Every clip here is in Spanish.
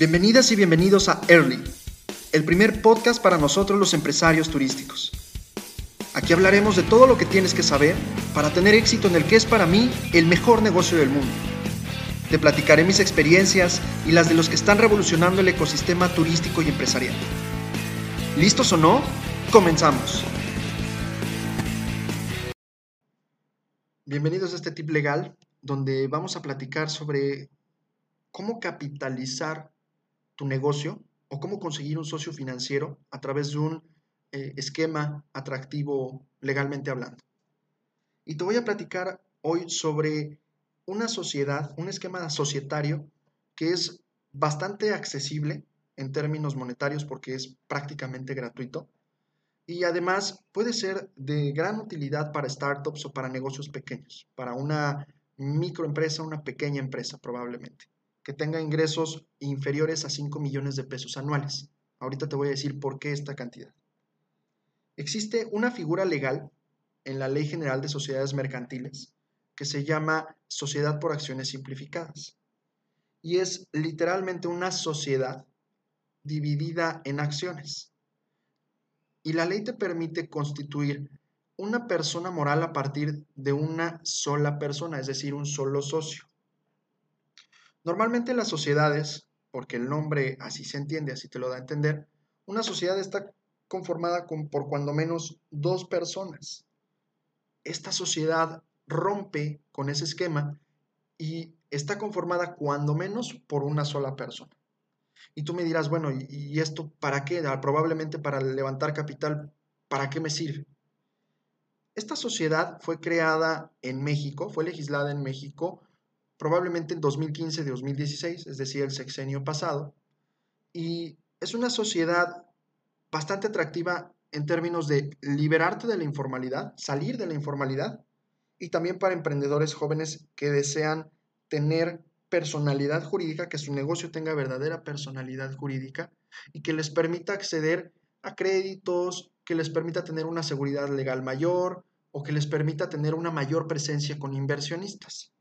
Bienvenidas y bienvenidos a Early, el primer podcast para nosotros los empresarios turísticos. Aquí hablaremos de todo lo que tienes que saber para tener éxito en el que es para mí el mejor negocio del mundo. Te platicaré mis experiencias y las de los que están revolucionando el ecosistema turístico y empresarial. ¿Listos o no? Comenzamos. Bienvenidos a este tip legal donde vamos a platicar sobre cómo capitalizar tu negocio o cómo conseguir un socio financiero a través de un eh, esquema atractivo legalmente hablando. Y te voy a platicar hoy sobre una sociedad, un esquema societario que es bastante accesible en términos monetarios porque es prácticamente gratuito y además puede ser de gran utilidad para startups o para negocios pequeños, para una microempresa, una pequeña empresa probablemente que tenga ingresos inferiores a 5 millones de pesos anuales. Ahorita te voy a decir por qué esta cantidad. Existe una figura legal en la Ley General de Sociedades Mercantiles que se llama Sociedad por Acciones Simplificadas. Y es literalmente una sociedad dividida en acciones. Y la ley te permite constituir una persona moral a partir de una sola persona, es decir, un solo socio. Normalmente las sociedades, porque el nombre así se entiende, así te lo da a entender, una sociedad está conformada con, por cuando menos dos personas. Esta sociedad rompe con ese esquema y está conformada cuando menos por una sola persona. Y tú me dirás, bueno, ¿y, esto para qué? Ah, probablemente para levantar capital, ¿para qué me sirve? Esta sociedad fue creada en México, fue legislada en México probablemente en 2015 de 2016, es decir, el sexenio pasado, y es una sociedad bastante atractiva en términos de liberarte de la informalidad, salir de la informalidad, y también para emprendedores jóvenes que desean tener personalidad jurídica, que su negocio tenga verdadera personalidad jurídica y que les permita acceder a créditos, que les permita tener una seguridad legal mayor o que les permita tener una mayor presencia con inversionistas.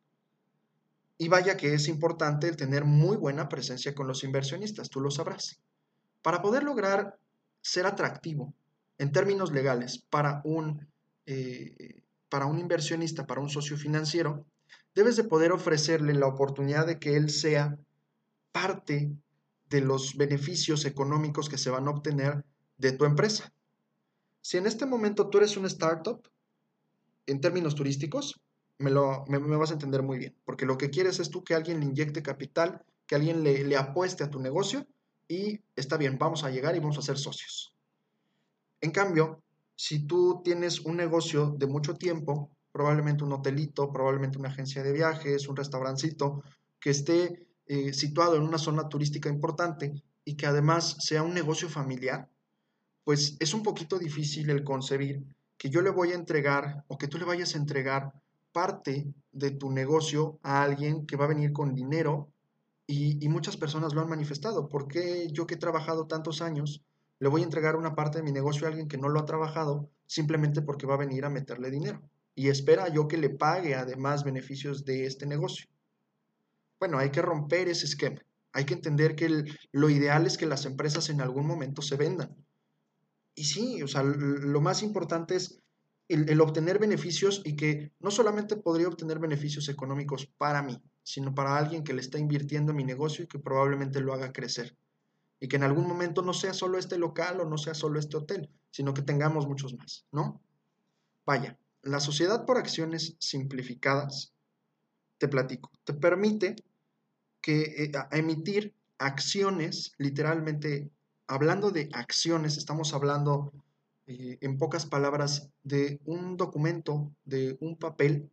Y vaya que es importante el tener muy buena presencia con los inversionistas, tú lo sabrás. Para poder lograr ser atractivo en términos legales para un, eh, para un inversionista, para un socio financiero, debes de poder ofrecerle la oportunidad de que él sea parte de los beneficios económicos que se van a obtener de tu empresa. Si en este momento tú eres una startup, en términos turísticos, me, lo, me, vas a entender muy bien, porque lo que quieres es tú que alguien le inyecte capital, que alguien le, apueste a tu negocio y está bien, vamos a llegar y vamos a ser socios. En cambio, si tú tienes un negocio de mucho tiempo, probablemente un hotelito, probablemente una agencia de viajes, un restaurancito, que esté eh, situado en una zona turística importante y que además sea un negocio familiar, pues es un poquito difícil el concebir que yo le voy a entregar o que tú le vayas a entregar parte de tu negocio a alguien que va a venir con dinero y, muchas personas lo han manifestado. ¿Por qué yo que he trabajado tantos años le voy a entregar una parte de mi negocio a alguien que no lo ha trabajado simplemente porque va a venir a meterle dinero? Y espera yo que le pague además beneficios de este negocio. Bueno, hay que romper ese esquema. Hay que entender que lo ideal es que las empresas en algún momento se vendan. Y sí, o sea, lo más importante es el, obtener beneficios y que no solamente podría obtener beneficios económicos para mí, sino para alguien que le está invirtiendo en mi negocio y que probablemente lo haga crecer. Y que en algún momento no sea solo este local o no sea solo este hotel, sino que tengamos muchos más, ¿no? Vaya, la sociedad por acciones simplificadas, te platico, te permite que eh, emitir acciones, literalmente, hablando de acciones, estamos hablando eh, en pocas palabras, de un documento, de un papel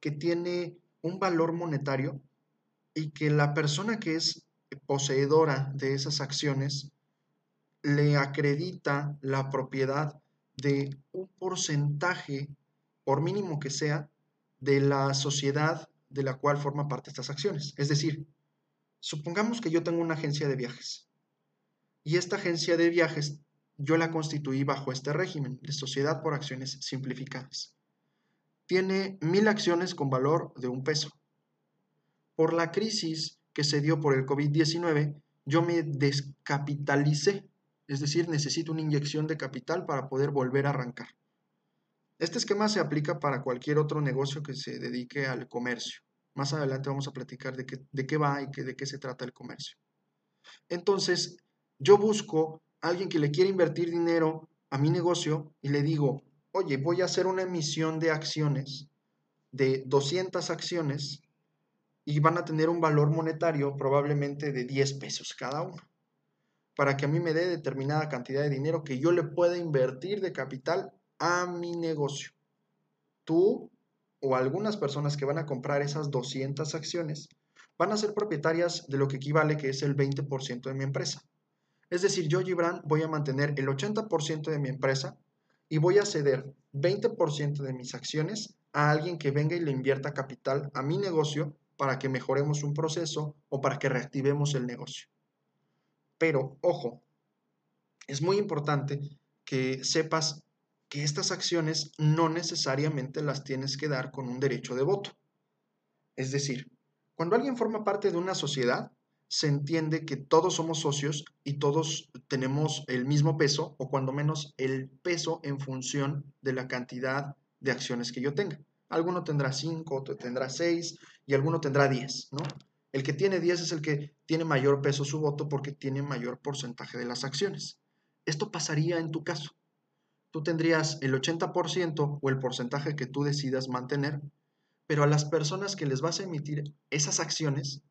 que tiene un valor monetario y que la persona que es poseedora de esas acciones le acredita la propiedad de un porcentaje, por mínimo que sea, de la sociedad de la cual forma parte estas acciones. Es decir, supongamos que yo tengo una agencia de viajes y esta agencia de viajes yo la constituí bajo este régimen de sociedad por acciones simplificadas. Tiene mil acciones con valor de un peso. Por la crisis que se dio por el COVID-19, yo me descapitalicé, es decir, necesito una inyección de capital para poder volver a arrancar. Este esquema se aplica para cualquier otro negocio que se dedique al comercio. Más adelante vamos a platicar de qué, de qué va y de qué se trata el comercio. Entonces, yo busco alguien que le quiere invertir dinero a mi negocio y le digo, oye, voy a hacer una emisión de acciones, de 200 acciones, y van a tener un valor monetario probablemente de 10 pesos cada uno, para que a mí me dé determinada cantidad de dinero que yo le pueda invertir de capital a mi negocio. Tú o algunas personas que van a comprar esas 200 acciones van a ser propietarias de lo que equivale que es el 20% de mi empresa. Es decir, yo, Gibran, voy a mantener el 80% de mi empresa y voy a ceder 20% de mis acciones a alguien que venga y le invierta capital a mi negocio para que mejoremos un proceso o para que reactivemos el negocio. Pero, ojo, es muy importante que sepas que estas acciones no necesariamente las tienes que dar con un derecho de voto. Es decir, cuando alguien forma parte de una sociedad, se entiende que todos somos socios y todos tenemos el mismo peso o cuando menos el peso en función de la cantidad de acciones que yo tenga. Alguno tendrá 5, otro tendrá 6 y alguno tendrá 10, ¿no? El que tiene 10 es el que tiene mayor peso su voto porque tiene mayor porcentaje de las acciones. Esto pasaría en tu caso tú tendrías el 80% o el porcentaje que tú decidas mantener, pero a las personas que les vas a emitir esas acciones,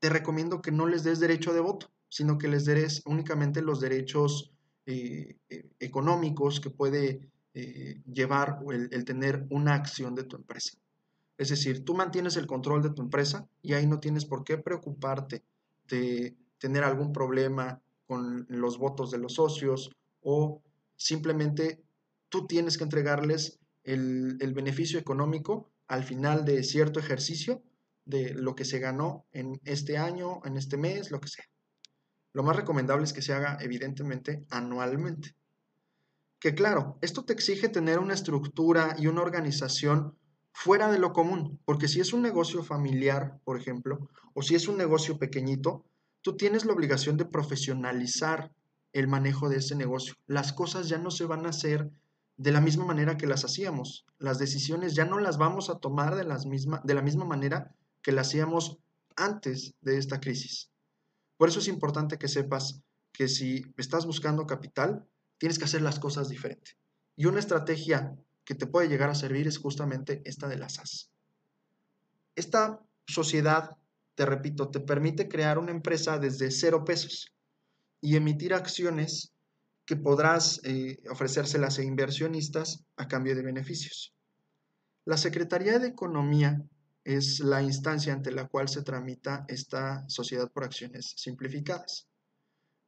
te recomiendo que no les des derecho de voto, sino que les des únicamente los derechos eh, eh, económicos que puede eh, llevar el, el tener una acción de tu empresa. Es decir, tú mantienes el control de tu empresa y ahí no tienes por qué preocuparte de tener algún problema con los votos de los socios o Simplemente tú tienes que entregarles el, beneficio económico al final de cierto ejercicio de lo que se ganó en este año, en este mes, lo que sea. Lo más recomendable es que se haga evidentemente anualmente. Que claro, esto te exige tener una estructura y una organización fuera de lo común, porque si es un negocio familiar, por ejemplo, o si es un negocio pequeñito, tú tienes la obligación de profesionalizar el manejo de ese negocio. Las cosas ya no se van a hacer de la misma manera que las hacíamos. Las decisiones ya no las vamos a tomar de, las misma, de la misma manera que las hacíamos antes de esta crisis. Por eso es importante que sepas que si estás buscando capital, tienes que hacer las cosas diferente. Y una estrategia que te puede llegar a servir es justamente esta de las SAS. Esta sociedad, te repito, te permite crear una empresa desde cero pesos y emitir acciones que podrás eh, ofrecérselas a inversionistas a cambio de beneficios. La Secretaría de Economía es la instancia ante la cual se tramita esta sociedad por acciones simplificadas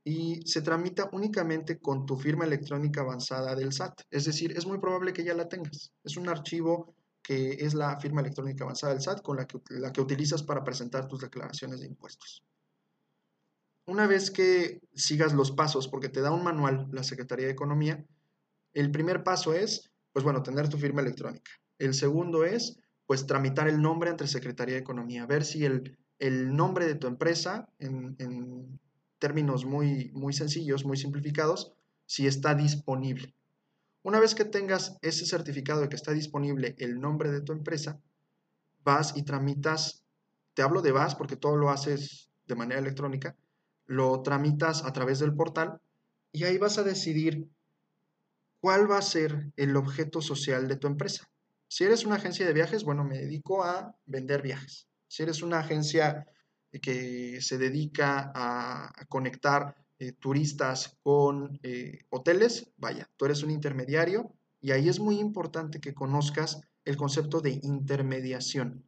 y se tramita únicamente con tu firma electrónica avanzada del SAT. Es decir, es muy probable que ya la tengas. Es un archivo que es la firma electrónica avanzada del SAT con la que, la que utilizas para presentar tus declaraciones de impuestos. Una vez que sigas los pasos, porque te da un manual la Secretaría de Economía, el primer paso es, pues bueno, tener tu firma electrónica. El segundo es, pues tramitar el nombre ante Secretaría de Economía, ver si el, el nombre de tu empresa, en, en términos muy, muy sencillos, muy simplificados, si está disponible. Una vez que tengas ese certificado de que está disponible el nombre de tu empresa, vas y tramitas, te hablo de vas porque todo lo haces de manera electrónica, lo tramitas a través del portal y ahí vas a decidir cuál va a ser el objeto social de tu empresa. Si eres una agencia de viajes, bueno, me dedico a vender viajes. Si eres una agencia que se dedica a conectar eh, turistas con eh, hoteles, vaya, tú eres un intermediario y ahí es muy importante que conozcas el concepto de intermediación.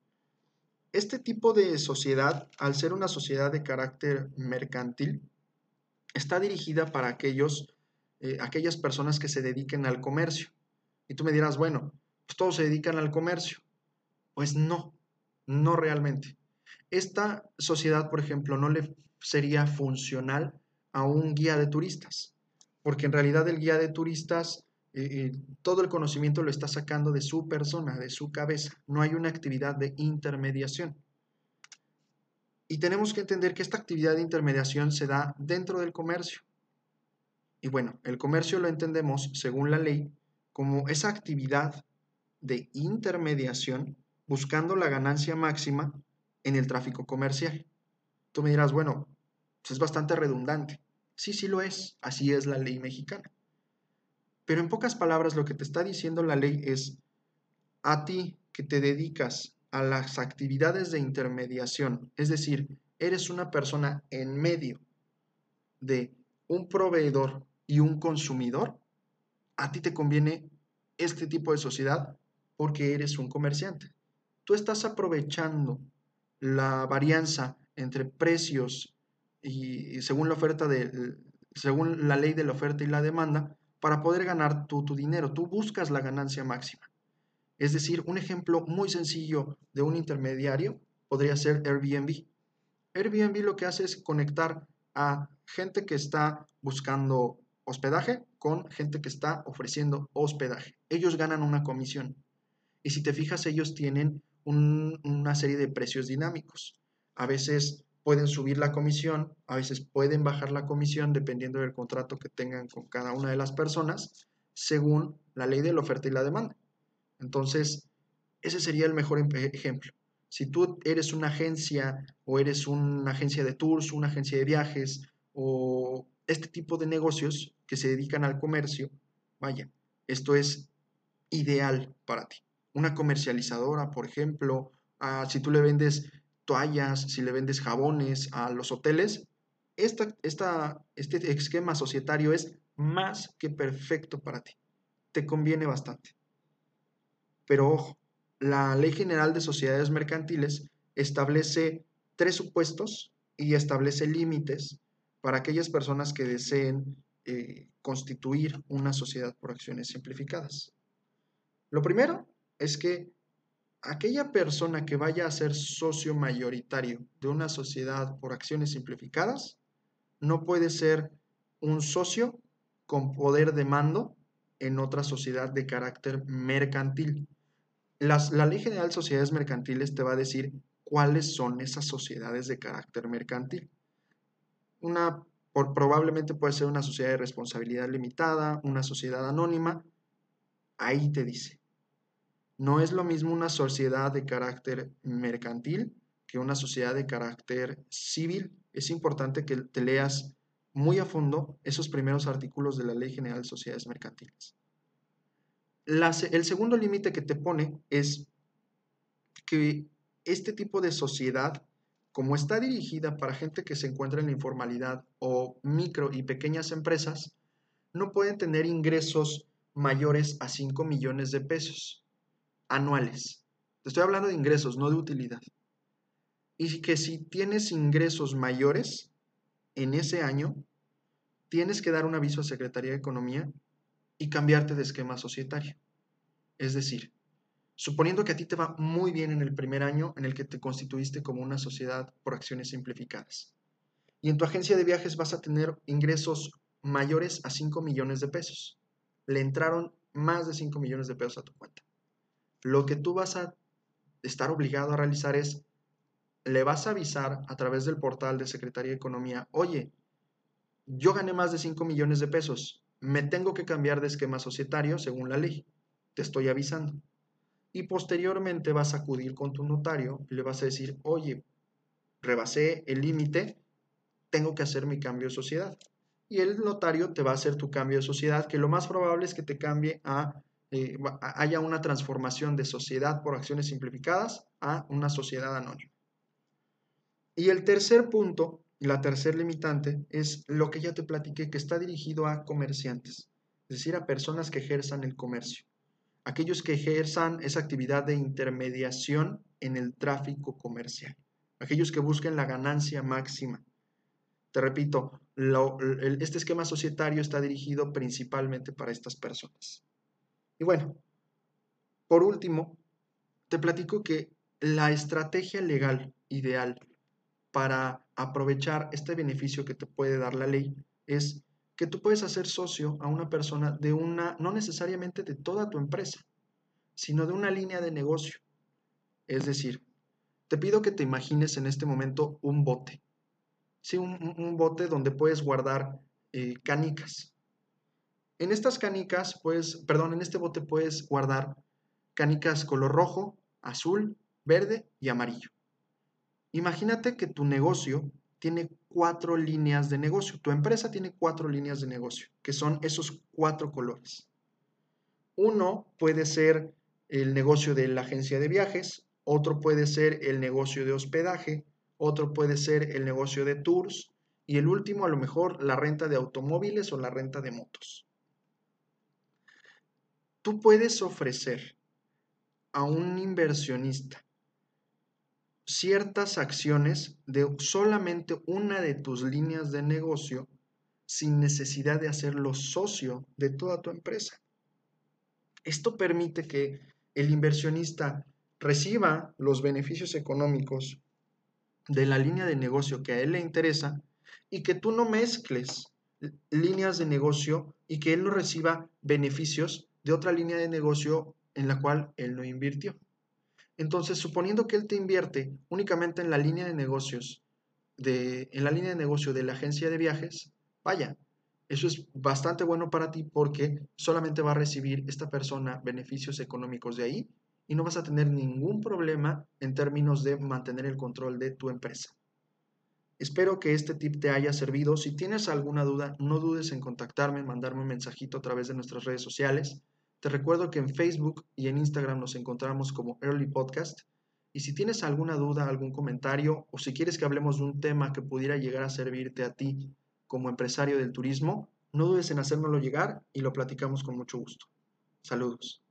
Este tipo de sociedad, al ser una sociedad de carácter mercantil, está dirigida para aquellos, eh, aquellas personas que se dediquen al comercio. Y tú me dirás, bueno, pues todos se dedican al comercio. Pues no, no realmente. Esta sociedad, por ejemplo, no le sería funcional a un guía de turistas, porque en realidad el guía de turistas eh, eh, todo el conocimiento lo está sacando de su persona, de su cabeza. No hay una actividad de intermediación. Y tenemos que entender que esta actividad de intermediación se da dentro del comercio. Y bueno, el comercio lo entendemos, según la ley, como esa actividad de intermediación buscando la ganancia máxima en el tráfico comercial. Tú me dirás, bueno, pues es bastante redundante. Sí, sí lo es, así es la ley mexicana. Pero en pocas palabras lo que te está diciendo la ley es, a ti que te dedicas a las actividades de intermediación, es decir, eres una persona en medio de un proveedor y un consumidor, a ti te conviene este tipo de sociedad porque eres un comerciante. Tú estás aprovechando la varianza entre precios y, según la oferta de según la ley de la oferta y la demanda para poder ganar tu, tu dinero. Tú buscas la ganancia máxima. Es decir, un ejemplo muy sencillo de un intermediario podría ser Airbnb. Airbnb lo que hace es conectar a gente que está buscando hospedaje con gente que está ofreciendo hospedaje. Ellos ganan una comisión. Y si te fijas, ellos tienen una serie de precios dinámicos. A veces pueden subir la comisión, a veces pueden bajar la comisión dependiendo del contrato que tengan con cada una de las personas, según la ley de la oferta y la demanda. Entonces, ese sería el mejor ejemplo. Si tú eres una agencia o eres una agencia de tours, una agencia de viajes o este tipo de negocios que se dedican al comercio, vaya, esto es ideal para ti. Una comercializadora, por ejemplo, ah, si tú le vendes toallas, si le vendes jabones a los hoteles, este esquema societario es más que perfecto para ti. Te conviene bastante. Pero ojo, la Ley General de Sociedades Mercantiles establece tres supuestos y establece límites para aquellas personas que deseen eh, constituir una sociedad por acciones simplificadas. Lo primero es que aquella persona que vaya a ser socio mayoritario de una sociedad por acciones simplificadas no puede ser un socio con poder de mando en otra sociedad de carácter mercantil. la Ley General de Sociedades Mercantiles te va a decir cuáles son esas sociedades de carácter mercantil. Una por, probablemente puede ser una sociedad de responsabilidad limitada, una sociedad anónima. Ahí te dice. No es lo mismo una sociedad de carácter mercantil que una sociedad de carácter civil. Es importante que te leas muy a fondo esos primeros artículos de la Ley General de Sociedades Mercantiles. el segundo límite que te pone es que este tipo de sociedad como está dirigida para gente que se encuentra en la informalidad o micro y pequeñas empresas, no pueden tener ingresos mayores a 5 millones de pesos anuales. Te estoy hablando de ingresos, no de utilidad. Y que si tienes ingresos mayores en ese año, tienes que dar un aviso a Secretaría de Economía y cambiarte de esquema societario. Es decir, Suponiendo que a ti te va muy bien en el primer año en el que te constituiste como una sociedad por acciones simplificadas. Y en tu agencia de viajes vas a tener ingresos mayores a 5 millones de pesos. Le entraron más de 5 millones de pesos a tu cuenta. Lo que tú vas a estar obligado a realizar es, le vas a avisar a través del portal de Secretaría de Economía, oye, yo gané más de 5 millones de pesos, me tengo que cambiar de esquema societario según la ley. Te estoy avisando y posteriormente vas a acudir con tu notario y le vas a decir, oye, rebasé el límite, tengo que hacer mi cambio de sociedad. Y el notario te va a hacer tu cambio de sociedad, que lo más probable es que te cambie a, eh, haya una transformación de sociedad por acciones simplificadas a una sociedad anónima. Y el tercer punto, la tercer limitante, es lo que ya te platiqué, que está dirigido a comerciantes, es decir, a personas que ejerzan el comercio aquellos que ejerzan esa actividad de intermediación en el tráfico comercial, aquellos que busquen la ganancia máxima. Te repito, este esquema societario está dirigido principalmente para estas personas. Y bueno, por último, te platico que la estrategia legal ideal para aprovechar este beneficio que te puede dar la ley es que tú puedes hacer socio a una persona de una, no necesariamente de toda tu empresa, sino de una línea de negocio. Es decir, te pido que te imagines en este momento un bote. Sí, un, bote donde puedes guardar eh, canicas. En estas canicas, pues, perdón, en este bote puedes guardar canicas color rojo, azul, verde y amarillo. Imagínate que tu negocio tiene cuatro líneas de negocio. Tu empresa tiene cuatro líneas de negocio, que son esos cuatro colores. Uno puede ser el negocio de la agencia de viajes, otro puede ser el negocio de hospedaje, otro puede ser el negocio de tours y el último a lo mejor la renta de automóviles o la renta de motos. Tú puedes ofrecer a un inversionista ciertas acciones de solamente una de tus líneas de negocio sin necesidad de hacerlo socio de toda tu empresa. Esto permite que el inversionista reciba los beneficios económicos de la línea de negocio que a él le interesa y que tú no mezcles líneas de negocio y que él no reciba beneficios de otra línea de negocio en la cual él no invirtió. Entonces, suponiendo que él te invierte únicamente en la línea de negocios de, en la línea de negocio de la agencia de viajes, vaya, eso es bastante bueno para ti porque solamente va a recibir esta persona beneficios económicos de ahí y no vas a tener ningún problema en términos de mantener el control de tu empresa. Espero que este tip te haya servido. Si tienes alguna duda, no dudes en contactarme, mandarme un mensajito a través de nuestras redes sociales. Te recuerdo que en Facebook y en Instagram nos encontramos como Early Podcast. Y si tienes alguna duda, algún comentario o si quieres que hablemos de un tema que pudiera llegar a servirte a ti como empresario del turismo, no dudes en hacérmelo llegar y lo platicamos con mucho gusto. Saludos.